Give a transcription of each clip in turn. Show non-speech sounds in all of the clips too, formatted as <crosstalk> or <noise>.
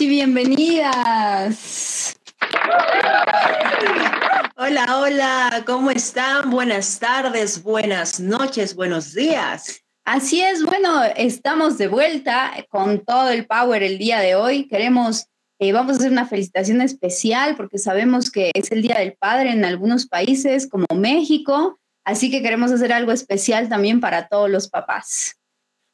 Y bienvenidas. Hola, hola, ¿cómo están? Buenas tardes, buenas noches, buenos días. Así es, bueno, estamos de vuelta con todo el power el día de hoy. Queremos, eh, vamos a hacer una felicitación especial porque sabemos que es el Día del Padre en algunos países como México, así que queremos hacer algo especial también para todos los papás.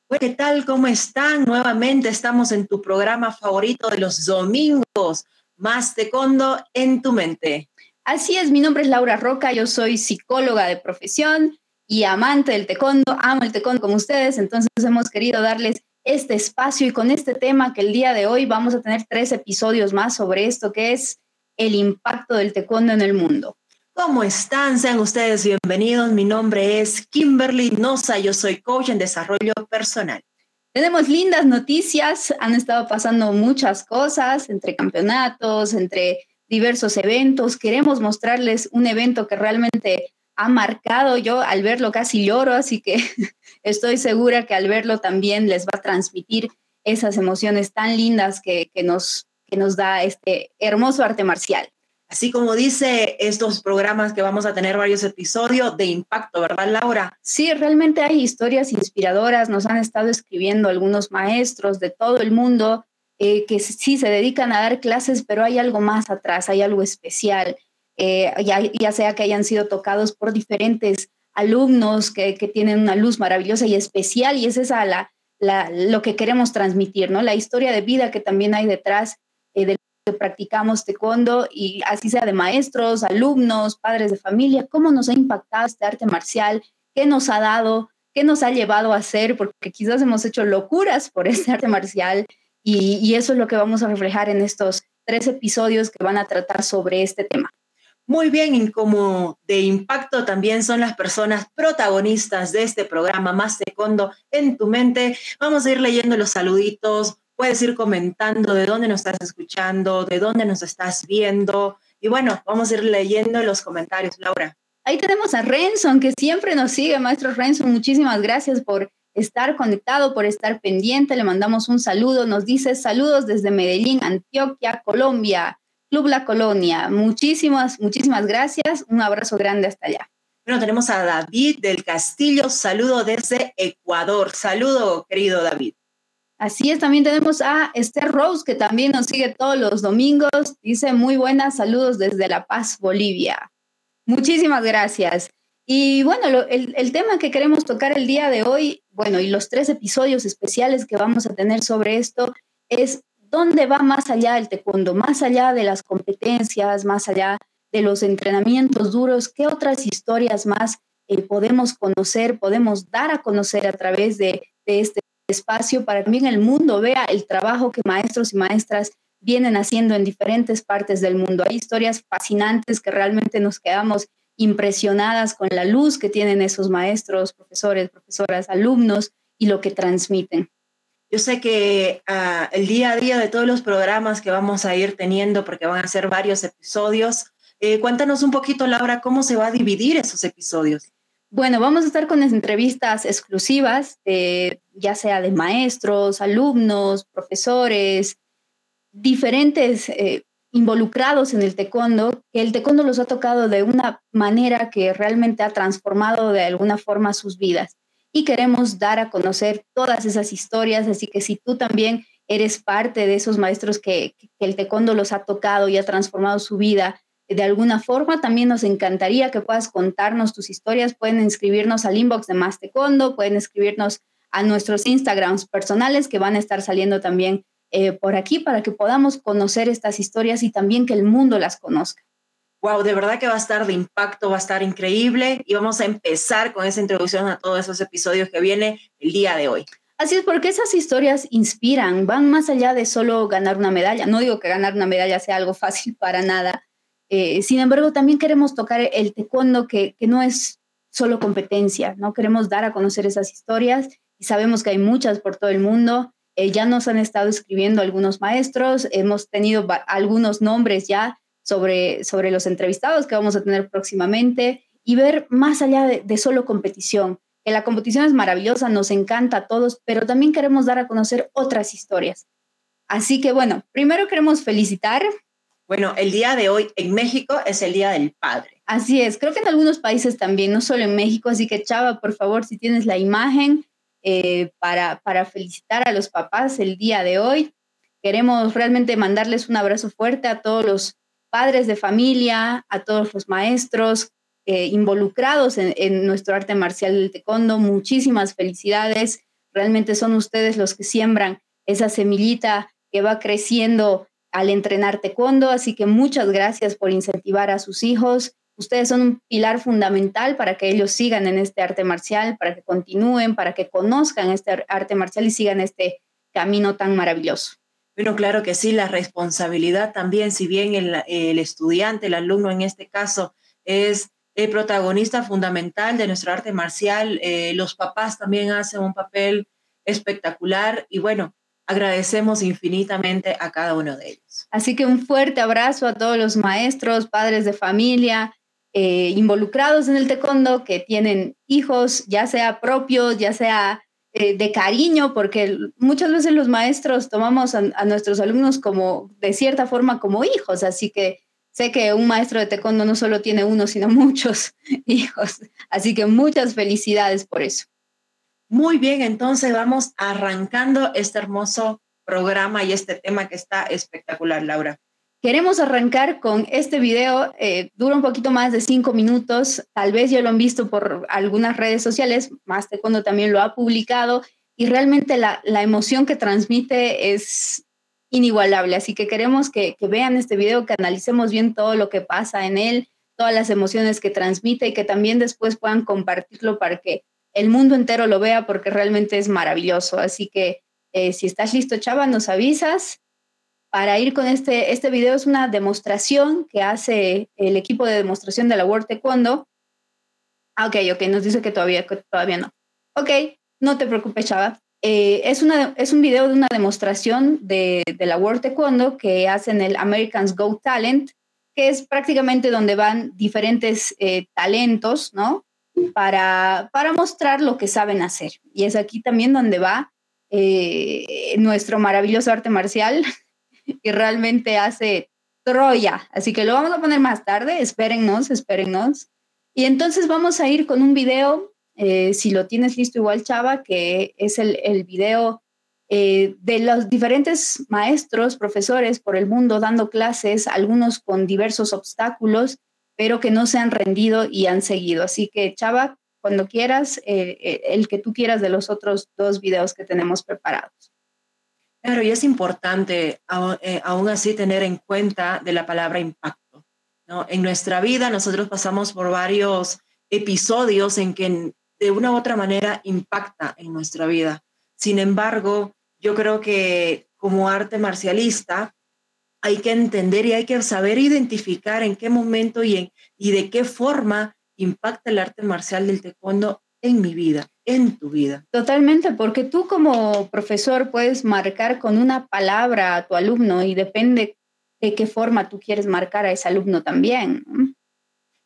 ¿Qué tal? ¿Cómo están? Nuevamente estamos en tu programa favorito de los domingos, Más Tecondo en tu mente. Así es, mi nombre es Laura Roca, yo soy psicóloga de profesión y amante del taekwondo, amo el taekwondo como ustedes, entonces hemos querido darles este espacio y con este tema que el día de hoy vamos a tener tres episodios más sobre esto que es el impacto del taekwondo en el mundo. ¿Cómo están? Sean ustedes bienvenidos. Mi nombre es Kimberly Noza, yo soy coach en desarrollo personal. Tenemos lindas noticias, han estado pasando muchas cosas entre campeonatos, entre diversos eventos. Queremos mostrarles un evento que realmente ha marcado. Yo al verlo casi lloro, así que <laughs> estoy segura que al verlo también les va a transmitir esas emociones tan lindas que, nos, que nos da este hermoso arte marcial. Así como dice estos programas que vamos a tener varios episodios de impacto, ¿verdad, Laura? Sí, realmente hay historias inspiradoras. Nos han estado escribiendo algunos maestros de todo el mundo eh, que sí se dedican a dar clases, pero hay algo más atrás, hay algo especial. Eh, ya, sea que hayan sido tocados por diferentes alumnos que, tienen una luz maravillosa y especial, y es esa la, lo que queremos transmitir, ¿no? La historia de vida que también hay detrás eh, de que practicamos taekwondo y así sea de maestros, alumnos, padres de familia, cómo nos ha impactado este arte marcial, qué nos ha dado, qué nos ha llevado a hacer, porque quizás hemos hecho locuras por este arte marcial y, eso es lo que vamos a reflejar en estos tres episodios que van a tratar sobre este tema. Muy bien, y como de impacto también son las personas protagonistas de este programa Más Taekwondo en tu mente. Vamos a ir leyendo los saluditos, Puedes ir comentando de dónde nos estás escuchando, de dónde nos estás viendo. Y bueno, vamos a ir leyendo los comentarios, Laura. Ahí tenemos a Renson, que siempre nos sigue, maestro Renson. Muchísimas gracias por estar conectado, por estar pendiente. Le mandamos un saludo. Nos dice saludos desde Medellín, Antioquia, Colombia, Club La Colonia. Muchísimas, muchísimas gracias. Un abrazo grande hasta allá. Bueno, tenemos a David del Castillo. Saludo desde Ecuador. Saludo, querido David. Así es, también tenemos a Esther Rose, que también nos sigue todos los domingos. Dice muy buenas saludos desde La Paz, Bolivia. Muchísimas gracias. Y bueno, el, tema que queremos tocar el día de hoy, bueno, y los tres episodios especiales que vamos a tener sobre esto, es dónde va más allá el taekwondo, más allá de las competencias, más allá de los entrenamientos duros, qué otras historias más eh, podemos conocer, podemos dar a conocer a través de, de este espacio para que también el mundo vea el trabajo que maestros y maestras vienen haciendo en diferentes partes del mundo. Hay historias fascinantes que realmente nos quedamos impresionadas con la luz que tienen esos maestros, profesores, profesoras, alumnos y lo que transmiten. Yo sé que ah, el día a día de todos los programas que vamos a ir teniendo, porque van a ser varios episodios, eh, cuéntanos un poquito, Laura, cómo se va a dividir esos episodios. Bueno, vamos a estar con entrevistas exclusivas, ya sea de maestros, alumnos, profesores, diferentes eh, involucrados en el taekwondo, que el taekwondo los ha tocado de una manera que realmente ha transformado de alguna forma sus vidas. Y queremos dar a conocer todas esas historias, así que si tú también eres parte de esos maestros que, que el taekwondo los ha tocado y ha transformado su vida, de alguna forma. También nos encantaría que puedas contarnos tus historias. Pueden inscribirnos al inbox de Más pueden escribirnos a nuestros Instagrams personales que van a estar saliendo también eh, por aquí para que podamos conocer estas historias y también que el mundo las conozca. Wow, de verdad que va a estar de impacto, va a estar increíble y vamos a empezar con esa introducción a todos esos episodios que viene el día de hoy. Así es, porque esas historias inspiran, van más allá de solo ganar una medalla. No digo que ganar una medalla sea algo fácil para nada, eh, sin embargo, también queremos tocar el taekwondo que, que no es solo competencia, ¿no? Queremos dar a conocer esas historias y sabemos que hay muchas por todo el mundo. Eh, ya nos han estado escribiendo algunos maestros, hemos tenido algunos nombres ya sobre, sobre los entrevistados que vamos a tener próximamente y ver más allá de, de solo competición. Que la competición es maravillosa, nos encanta a todos, pero también queremos dar a conocer otras historias. Así que bueno, primero queremos felicitar. Bueno, el día de hoy en México es el Día del Padre. Así es, creo que en algunos países también, no solo en México, así que Chava, por favor, si tienes la imagen eh, para, para felicitar a los papás el día de hoy. Queremos realmente mandarles un abrazo fuerte a todos los padres de familia, a todos los maestros eh, involucrados en, nuestro arte marcial del taekwondo. Muchísimas felicidades. Realmente son ustedes los que siembran esa semillita que va creciendo al entrenar taekwondo. Así que muchas gracias por incentivar a sus hijos. Ustedes son un pilar fundamental para que ellos sigan en este arte marcial, para que continúen, para que conozcan este arte marcial y sigan este camino tan maravilloso. Bueno, claro que sí, la responsabilidad también, si bien el, estudiante, el alumno en este caso, es el protagonista fundamental de nuestro arte marcial, eh, los papás también hacen un papel espectacular y bueno, agradecemos infinitamente a cada uno de ellos. Así que un fuerte abrazo a todos los maestros, padres de familia, eh, involucrados en el taekwondo, que tienen hijos, ya sea propios, ya sea eh, de cariño, porque muchas veces los maestros tomamos a, nuestros alumnos como, de cierta forma, como hijos, así que sé que un maestro de taekwondo no solo tiene uno, sino <laughs> muchos hijos, así que muchas felicidades por eso. Muy bien, entonces vamos arrancando este hermoso programa y este tema que está espectacular, Laura. Queremos arrancar con este video, eh, dura un poquito más de cinco minutos, tal vez ya lo han visto por algunas redes sociales, más de cuando también lo ha publicado, y realmente la, la emoción que transmite es inigualable, así que queremos que, que vean este video, que analicemos bien todo lo que pasa en él, todas las emociones que transmite y que también después puedan compartirlo para que el mundo entero lo vea porque realmente es maravilloso. Así que eh, si estás listo, Chava, nos avisas para ir con este, este video es una demostración que hace el equipo de demostración de la World Taekwondo. Ah, ok, ok, nos dice que todavía, todavía no. Ok, no te preocupes, Chava. Eh, es, una, es un video de una demostración de, de la World Taekwondo que hacen el Americans Go Talent, que es prácticamente donde van diferentes eh, talentos, ¿no? Para, para mostrar lo que saben hacer. Y es aquí también donde va eh, nuestro maravilloso arte marcial, <laughs> y realmente hace Troya. Así que lo vamos a poner más tarde, espérennos, espérennos. Y entonces vamos a ir con un video, eh, si lo tienes listo igual, Chava, que es el, video eh, de los diferentes maestros, profesores por el mundo dando clases, algunos con diversos obstáculos, pero que no se han rendido y han seguido. Así que, Chava, cuando quieras, eh, el que tú quieras de los otros dos videos que tenemos preparados. Claro, y es importante eh, aún así tener en cuenta de la palabra impacto. ¿no? En nuestra vida nosotros pasamos por varios episodios en que de una u otra manera impacta en nuestra vida. Sin embargo, yo creo que como arte marcialista hay que entender y hay que saber identificar en qué momento y, en, y de qué forma impacta el arte marcial del taekwondo en mi vida, en tu vida. Totalmente, porque tú como profesor puedes marcar con una palabra a tu alumno y depende de qué forma tú quieres marcar a ese alumno también.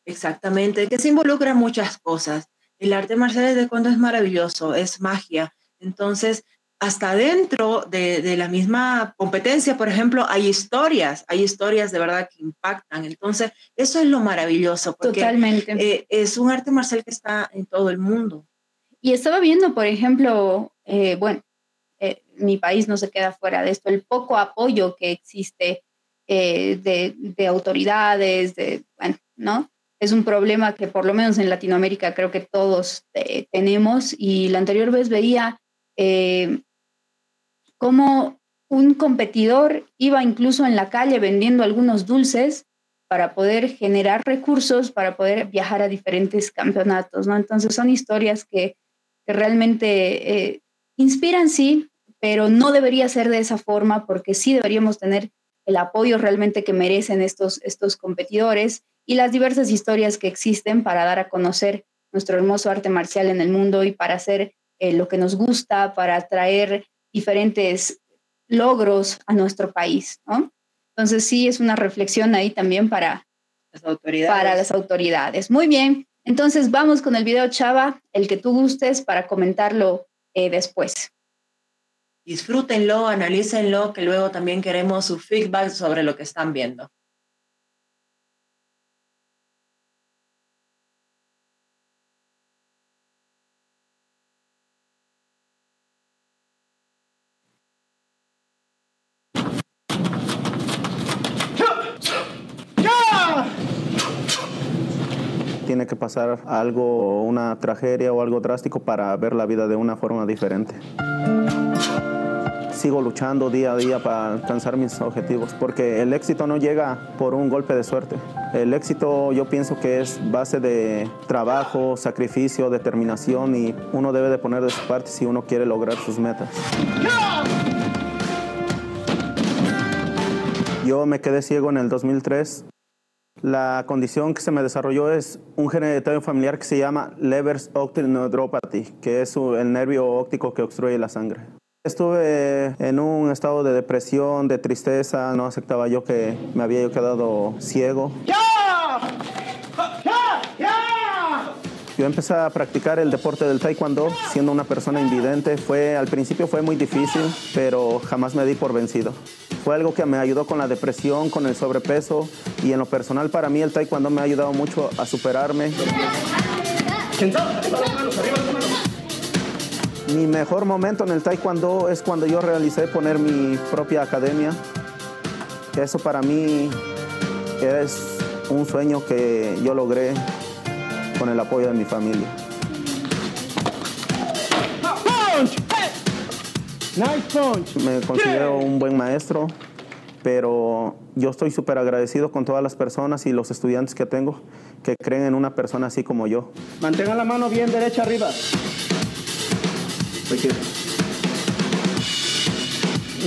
Exactamente, que se involucra muchas cosas. El arte marcial de cuando es maravilloso, es magia. Entonces, hasta dentro de, de, la misma competencia, por ejemplo, hay historias, hay historias de verdad que impactan. Entonces, eso es lo maravilloso, porque Totalmente. Eh, es un arte marcial que está en todo el mundo. Y estaba viendo, por ejemplo, eh, bueno, eh, mi país no se queda fuera de esto, el poco apoyo que existe eh, de, de, autoridades, de, bueno, ¿no? Es un problema que por lo menos en Latinoamérica creo que todos eh, tenemos y la anterior vez veía cómo un competidor iba incluso en la calle vendiendo algunos dulces para poder generar recursos, para poder viajar a diferentes campeonatos, ¿no? Entonces son historias que, que realmente eh, inspiran, sí, pero no debería ser de esa forma porque sí deberíamos tener el apoyo realmente que merecen estos, estos competidores y las diversas historias que existen para dar a conocer nuestro hermoso arte marcial en el mundo y para hacer eh, lo que nos gusta, para traer diferentes logros a nuestro país, ¿no? Entonces sí es una reflexión ahí también para las autoridades. Para las autoridades. Muy bien, entonces vamos con el video Chava, el que tú gustes para comentarlo eh, después. disfrútenlo, analícenlo, que luego también queremos su feedback sobre lo que están viendo. Pasar algo, una tragedia o algo drástico para ver la vida de una forma diferente. Sigo luchando día a día para alcanzar mis objetivos, porque el éxito no llega por un golpe de suerte. El éxito yo pienso que es base de trabajo, sacrificio, determinación y uno debe de poner de su parte si uno quiere lograr sus metas. Yo me quedé ciego en el 2003 la condición que se me desarrolló es un gen hereditario familiar que se llama Leber's Optic Neuropathy, que es el nervio óptico que obstruye la sangre. Estuve en un estado de depresión, de tristeza, no aceptaba yo que me había quedado ciego. Yo empecé a practicar el deporte del taekwondo siendo una persona invidente. Fue, al principio fue muy difícil, pero jamás me di por vencido. Fue algo que me ayudó con la depresión, con el sobrepeso y en lo personal para mí el taekwondo me ha ayudado mucho a superarme. Mi mejor momento en el taekwondo es cuando yo realicé poner mi propia academia. Eso para mí es un sueño que yo logré con el apoyo de mi familia. Me considero un buen maestro, pero yo estoy súper agradecido con todas las personas y los estudiantes que tengo que creen en una persona así como yo. Mantengan la mano bien derecha arriba.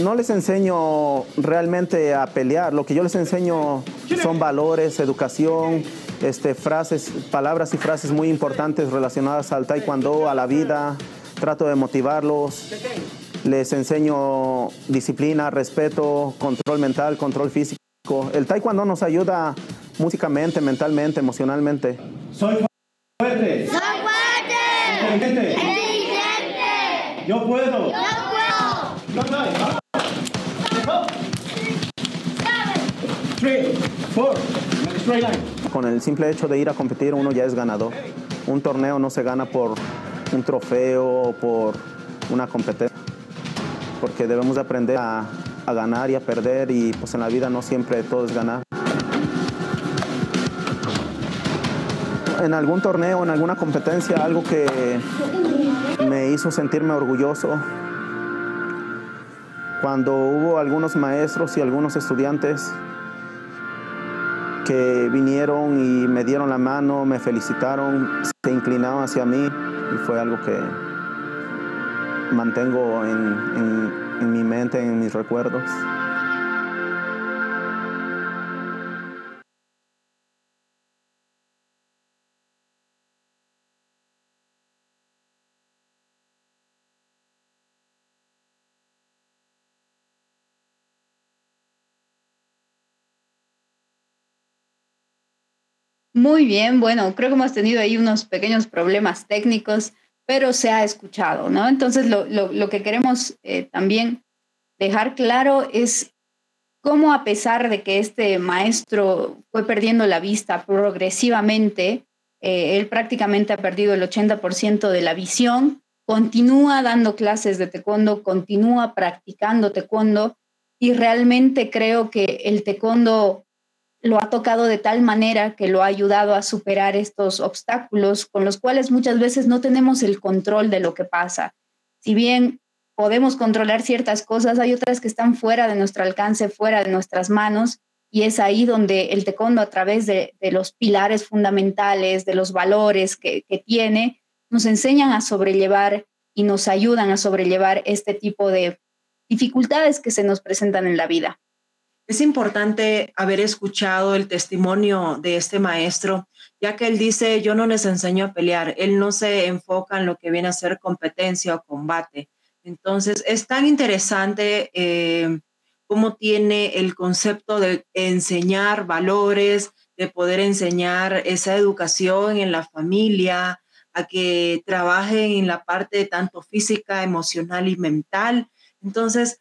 No les enseño realmente a pelear, lo que yo les enseño son valores, educación, este, frases, palabras y frases muy importantes relacionadas al taekwondo, a la vida. Trato de motivarlos, les enseño disciplina, respeto, control mental, control físico. El taekwondo nos ayuda músicamente, mentalmente, emocionalmente. Soy fuerte. Soy fuerte. Inteligente. Inteligente. Yo puedo. Yo puedo. Yo. Three, four, straight line. Con el simple hecho de ir a competir uno ya es ganador. Un torneo no se gana por un trofeo o por una competencia porque debemos de aprender a, a, ganar y a perder y pues en la vida no siempre todo es ganar. En algún torneo, en alguna competencia, algo que me hizo sentirme orgulloso, cuando hubo algunos maestros y algunos estudiantes que vinieron y me dieron la mano, me felicitaron, se inclinaron hacia mí y fue algo que mantengo en, en, mi mente, en mis recuerdos. Muy bien, bueno, creo que hemos tenido ahí unos pequeños problemas técnicos pero se ha escuchado, ¿no? Entonces, lo, lo, que queremos eh, también dejar claro es cómo a pesar de que este maestro fue perdiendo la vista progresivamente, eh, él prácticamente ha perdido el 80% de la visión, continúa dando clases de taekwondo, continúa practicando taekwondo y realmente creo que el taekwondo lo ha tocado de tal manera que lo ha ayudado a superar estos obstáculos con los cuales muchas veces no tenemos el control de lo que pasa. Si bien podemos controlar ciertas cosas, hay otras que están fuera de nuestro alcance, fuera de nuestras manos, y es ahí donde el taekwondo a través de, los pilares fundamentales, de los valores que tiene, nos enseñan a sobrellevar y nos ayudan a sobrellevar este tipo de dificultades que se nos presentan en la vida. Es importante haber escuchado el testimonio de este maestro, ya que él dice, yo no les enseño a pelear, él no se enfoca en lo que viene a ser competencia o combate. Entonces, es tan interesante eh, cómo tiene el concepto de enseñar valores, de poder enseñar esa educación en la familia, a que trabajen en la parte tanto física, emocional y mental Entonces,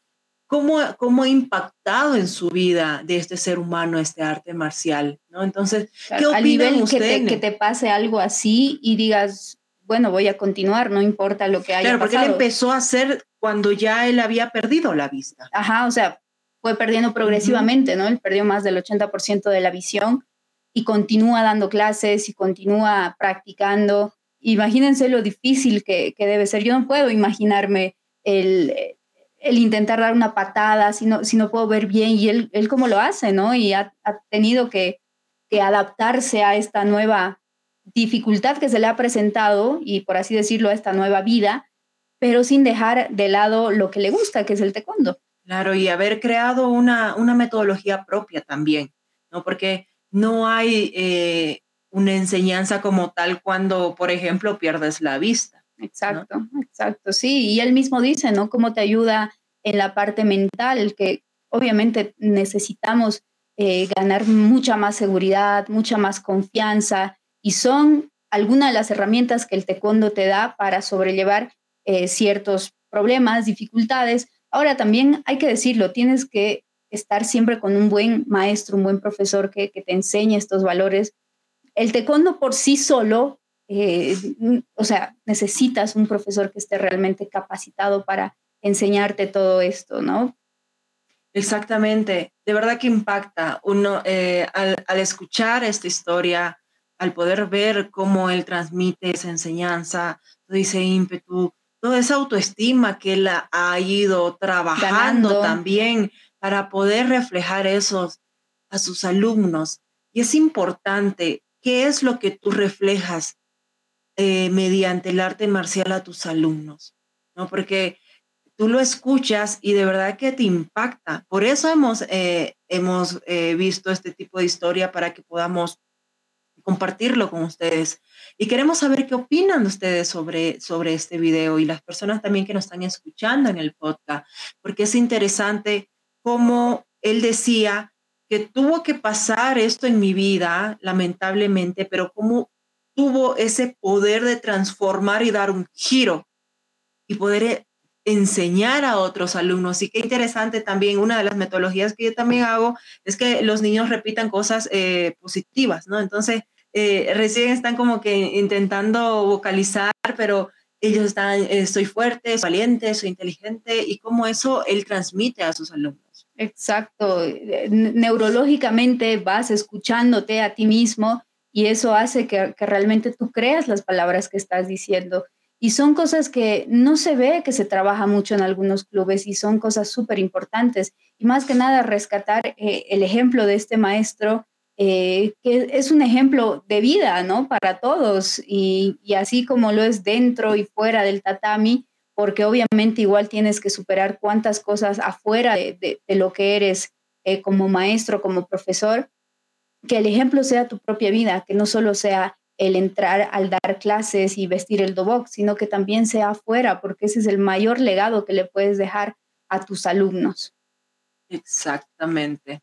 ¿cómo, cómo ha impactado en su vida de este ser humano este arte marcial? ¿no? Entonces, ¿qué Al nivel que te, que te pase algo así y digas, bueno, voy a continuar, no importa lo que haya Claro, porque pasado. él empezó a hacer cuando ya él había perdido la vista. Ajá, o sea, fue perdiendo progresivamente, ¿no? Él perdió más del 80% de la visión y continúa dando clases y continúa practicando. Imagínense lo difícil que, que debe ser. Yo no puedo imaginarme el, el intentar dar una patada si no, si no puedo ver bien y él, él cómo lo hace, ¿no? Y ha, tenido que, que adaptarse a esta nueva dificultad que se le ha presentado y por así decirlo a esta nueva vida, pero sin dejar de lado lo que le gusta, que es el taekwondo. Claro, y haber creado una, una metodología propia también, ¿no? Porque no hay eh, una enseñanza como tal cuando, por ejemplo, pierdes la vista. Exacto, exacto, sí. Y él mismo dice, ¿no? Cómo te ayuda en la parte mental, que obviamente necesitamos eh, ganar mucha más seguridad, mucha más confianza, y son algunas de las herramientas que el taekwondo te da para sobrellevar eh, ciertos problemas, dificultades. Ahora también hay que decirlo, tienes que estar siempre con un buen maestro, un buen profesor que, que te enseñe estos valores. El taekwondo por sí solo, eh, o sea, necesitas un profesor que esté realmente capacitado para enseñarte todo esto, ¿no? Exactamente, de verdad que impacta uno eh, al, al escuchar esta historia, al poder ver cómo él transmite esa enseñanza, todo ese ímpetu, toda esa autoestima que él ha ido trabajando Ganando. también para poder reflejar esos a sus alumnos. Y es importante, ¿qué es lo que tú reflejas eh, mediante el arte marcial a tus alumnos? ¿No? Porque tú lo escuchas y de verdad que te impacta. Por eso hemos, eh, hemos eh, visto este tipo de historia para que podamos compartirlo con ustedes. Y queremos saber qué opinan ustedes sobre, sobre este video y las personas también que nos están escuchando en el podcast, porque es interesante cómo él decía que tuvo que pasar esto en mi vida, lamentablemente, pero cómo tuvo ese poder de transformar y dar un giro y poder enseñar a otros alumnos. Y qué interesante también, una de las metodologías que yo también hago es que los niños repitan cosas eh, positivas, ¿no? Entonces, eh, recién están como que intentando vocalizar, pero ellos están, eh, soy fuerte, valiente, soy inteligente, y cómo eso él transmite a sus alumnos. Exacto. Neurológicamente vas escuchándote a ti mismo y eso hace que, realmente tú creas las palabras que estás diciendo. Y son cosas que no se ve que se trabaja mucho en algunos clubes y son cosas súper importantes. Y más que nada rescatar eh, el ejemplo de este maestro, eh, que es un ejemplo de vida, ¿no? Para todos. Y, así como lo es dentro y fuera del tatami, porque obviamente igual tienes que superar cuántas cosas afuera de lo que eres eh, como maestro, como profesor, que el ejemplo sea tu propia vida, que no solo sea el entrar al dar clases y vestir el dobok, sino que también sea afuera, porque ese es el mayor legado que le puedes dejar a tus alumnos. Exactamente.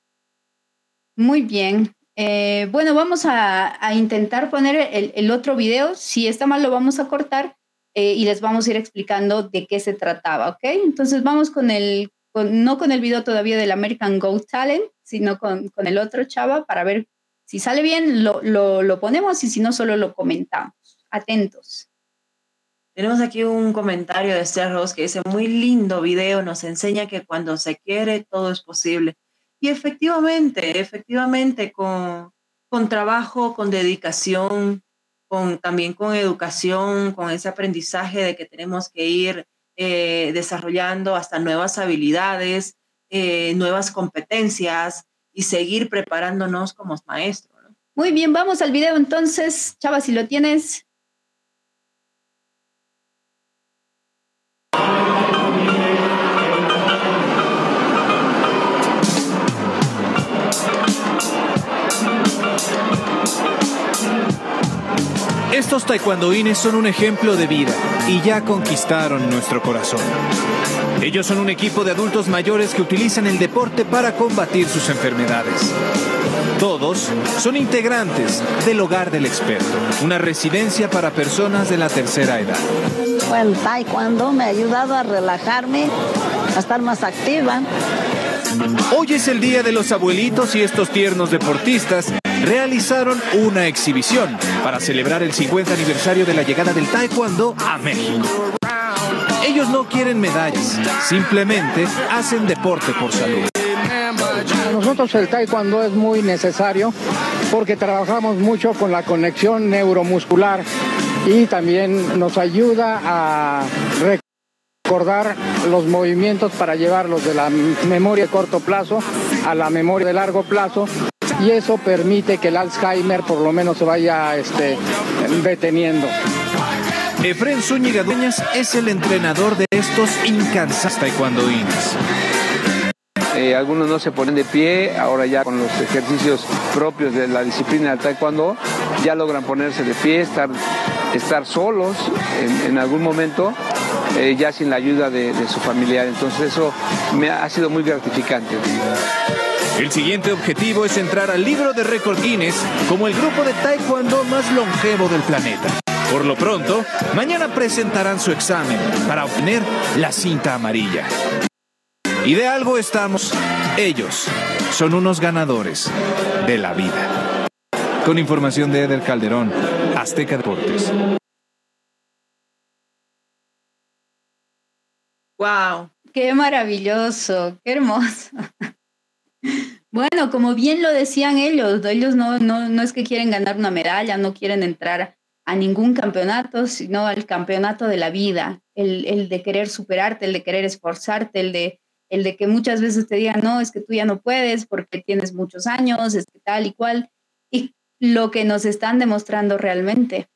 Muy bien. Eh, bueno, vamos a, a intentar poner el, el, otro video. Si está mal, lo vamos a cortar eh, y les vamos a ir explicando de qué se trataba, ¿ok? Entonces vamos con el, no con el video todavía del American Go Talent, sino con, con el otro chava para ver si sale bien, lo, lo, lo, ponemos y si no, solo lo comentamos. Atentos. Tenemos aquí un comentario de Esther Ross que dice, muy lindo video, nos enseña que cuando se quiere todo es posible. Y efectivamente, efectivamente, con, con trabajo, con dedicación, con, también con educación, con ese aprendizaje de que tenemos que ir eh, desarrollando hasta nuevas habilidades, eh, nuevas competencias, y seguir preparándonos como maestros. Muy bien, vamos al video entonces. Chava, si lo tienes. Estos taekwondoines son un ejemplo de vida y ya conquistaron nuestro corazón. Ellos son un equipo de adultos mayores que utilizan el deporte para combatir sus enfermedades. Todos son integrantes del Hogar del Experto, una residencia para personas de la tercera edad. Bueno, taekwondo me ha ayudado a relajarme a estar más activa. Hoy es el día de los abuelitos y estos tiernos deportistas realizaron una exhibición para celebrar el 50 aniversario de la llegada del taekwondo a México. Ellos no quieren medallas, simplemente hacen deporte por salud. Para nosotros el taekwondo es muy necesario porque trabajamos mucho con la conexión neuromuscular y también nos ayuda a recordar los movimientos para llevarlos de la memoria de corto plazo a la memoria de largo plazo y eso permite que el Alzheimer por lo menos se vaya este, deteniendo. Efren Zúñiga Dueñas es el entrenador de estos incansables taekwondoines. Eh, algunos no se ponen de pie, ahora ya con los ejercicios propios de la disciplina del taekwondo, ya logran ponerse de pie, estar, estar solos en, en algún momento, eh, ya sin la ayuda de, su familiar. Entonces eso me ha, ha sido muy gratificante. El siguiente objetivo es entrar al libro de récord Guinness como el grupo de taekwondo más longevo del planeta. Por lo pronto, mañana presentarán su examen para obtener la cinta amarilla. Y de algo estamos. Ellos son unos ganadores de la vida. Con información de Eder Calderón, Azteca Deportes. ¡Wow! ¡Qué maravilloso! ¡Qué hermoso! <laughs> Bueno, como bien lo decían ellos, ellos no, no, no es que quieren ganar una medalla, no quieren entrar a ningún campeonato, sino al campeonato de la vida, el, el de querer superarte, el de querer esforzarte, el de el de que muchas veces te digan, no, es que tú ya no puedes porque tienes muchos años, es que tal y cual, y lo que nos están demostrando realmente.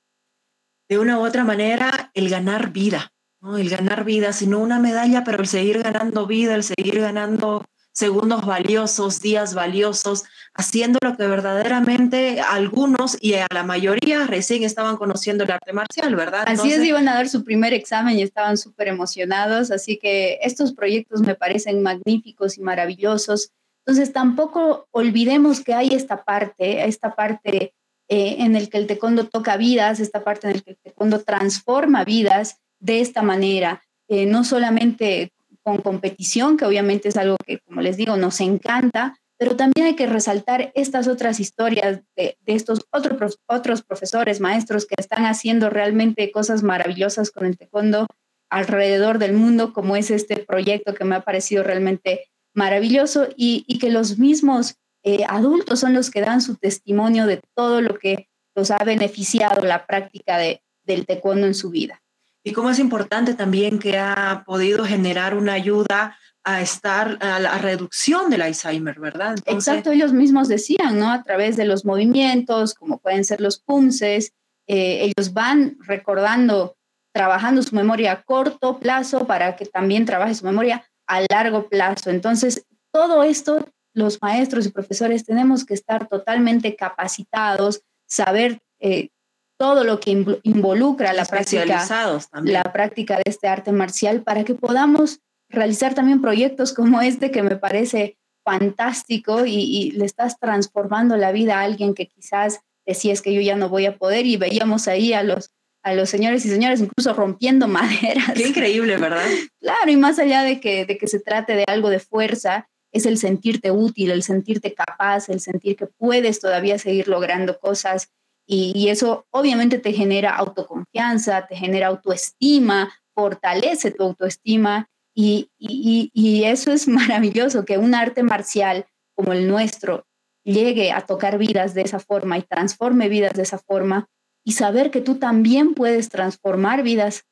De una u otra manera, el ganar vida, ¿no? el ganar vida, sino una medalla, pero el seguir ganando vida, el seguir ganando segundos valiosos, días valiosos, haciendo lo que verdaderamente algunos y a la mayoría recién estaban conociendo el arte marcial, ¿verdad? Entonces, así es, iban a dar su primer examen y estaban súper emocionados, así que estos proyectos me parecen magníficos y maravillosos. Entonces tampoco olvidemos que hay esta parte, esta parte eh, en el que el taekwondo toca vidas, esta parte en el que el taekwondo transforma vidas de esta manera, eh, no solamente con competición, que obviamente es algo que, como les digo, nos encanta, pero también hay que resaltar estas otras historias de, de estos otros, otros profesores, maestros que están haciendo realmente cosas maravillosas con el taekwondo alrededor del mundo, como es este proyecto que me ha parecido realmente maravilloso y, y que los mismos eh, adultos son los que dan su testimonio de todo lo que los ha beneficiado la práctica de, del taekwondo en su vida. Y cómo es importante también que ha podido generar una ayuda a estar a la reducción del Alzheimer, ¿verdad? Entonces, Exacto, ellos mismos decían, ¿no? A través de los movimientos, como pueden ser los punces, eh, ellos van recordando, trabajando su memoria a corto plazo para que también trabaje su memoria a largo plazo. Entonces, todo esto, los maestros y profesores tenemos que estar totalmente capacitados, saber eh, todo lo que involucra la práctica, la práctica de este arte marcial para que podamos realizar también proyectos como este que me parece fantástico y, y, le estás transformando la vida a alguien que quizás decía es que yo ya no voy a poder y veíamos ahí a los a los señores y señores incluso rompiendo <laughs> maderas. Qué increíble, ¿verdad? Claro, y más allá de que, de que se trate de algo de fuerza, es el sentirte útil, el sentirte capaz, el sentir que puedes todavía seguir logrando cosas y, eso obviamente te genera autoconfianza, te genera autoestima, fortalece tu autoestima y, eso es <laughs> maravilloso, que un arte marcial como el nuestro llegue a tocar vidas de esa forma y transforme vidas de esa forma y saber que tú también puedes transformar vidas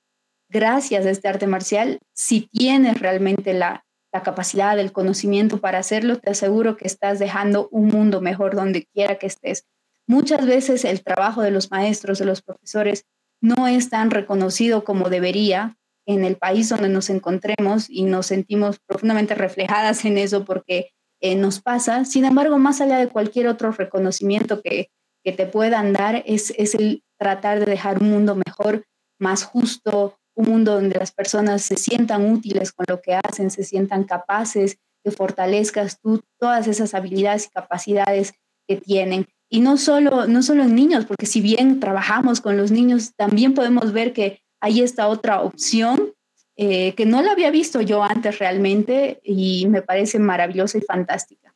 gracias a este arte marcial, si tienes realmente la, la capacidad, el conocimiento para hacerlo, te aseguro que estás dejando un mundo mejor donde quiera que estés Muchas veces el trabajo de los maestros, de los profesores, no es tan reconocido como debería en el país donde nos encontremos y nos sentimos profundamente reflejadas en eso porque eh, nos pasa. Sin embargo, más allá de cualquier otro reconocimiento que, que te puedan dar, es, es el tratar de dejar un mundo mejor, más justo, un mundo donde las personas se sientan útiles con lo que hacen, se sientan capaces, que fortalezcas tú todas esas habilidades y capacidades que tienen. Y no solo, no solo en niños, porque si bien trabajamos con los niños, también podemos ver que hay esta otra opción eh, que no la había visto yo antes realmente y me parece maravillosa y fantástica.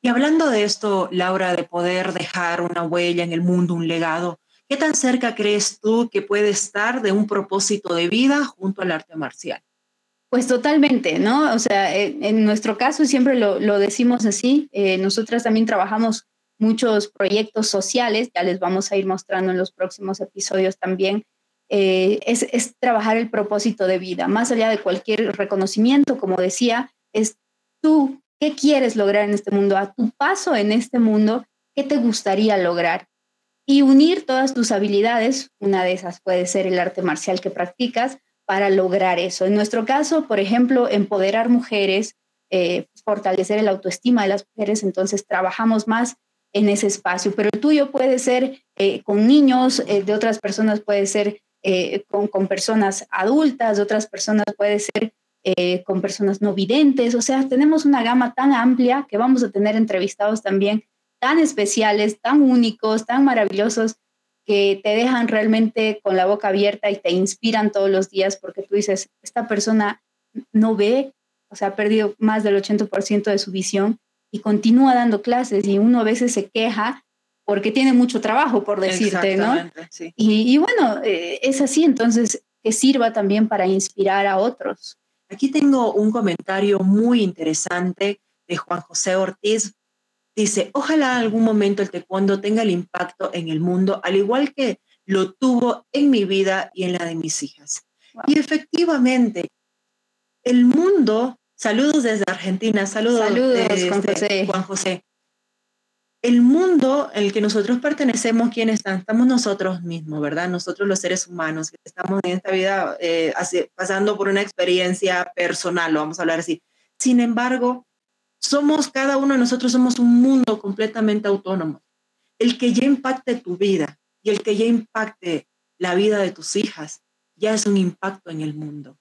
Y hablando de esto, Laura, de poder dejar una huella en el mundo, un legado, ¿qué tan cerca crees tú que puede estar de un propósito de vida junto al arte marcial? Pues totalmente, ¿no? O sea, en, nuestro caso siempre lo, lo decimos así, eh, nosotras también trabajamos muchos proyectos sociales, ya les vamos a ir mostrando en los próximos episodios también, eh, es, es, trabajar el propósito de vida, más allá de cualquier reconocimiento, como decía, es tú, ¿qué quieres lograr en este mundo? A tu paso en este mundo, ¿qué te gustaría lograr? Y unir todas tus habilidades, una de esas puede ser el arte marcial que practicas, para lograr eso. En nuestro caso, por ejemplo, empoderar mujeres, eh, fortalecer el autoestima de las mujeres, entonces trabajamos más en ese espacio, pero el tuyo puede ser eh, con niños, eh, de otras personas puede ser con, con, personas adultas, de otras personas puede ser con personas no videntes, o sea, tenemos una gama tan amplia que vamos a tener entrevistados también tan especiales, tan únicos, tan maravillosos, que te dejan realmente con la boca abierta y te inspiran todos los días porque tú dices, esta persona no ve, o sea, ha perdido más del 80% de su visión y continúa dando clases y uno a veces se queja porque tiene mucho trabajo, por decirte, ¿no? Sí. Y, y, bueno, eh, es así, entonces que sirva también para inspirar a otros. Aquí tengo un comentario muy interesante de Juan José Ortiz Dice, ojalá algún momento el taekwondo tenga el impacto en el mundo, al igual que lo tuvo en mi vida y en la de mis hijas. Y efectivamente, el mundo, saludos desde Argentina, saludos, saludos Juan, José. Juan José. El mundo en el que nosotros pertenecemos, ¿quiénes están? Estamos nosotros mismos, ¿verdad? Nosotros los seres humanos que estamos en esta vida eh, pasando por una experiencia personal, lo vamos a hablar así. Sin embargo, somos, cada uno de nosotros somos un mundo completamente autónomo. El que ya impacte tu vida y el que ya impacte la vida de tus hijas, ya es un impacto en el mundo,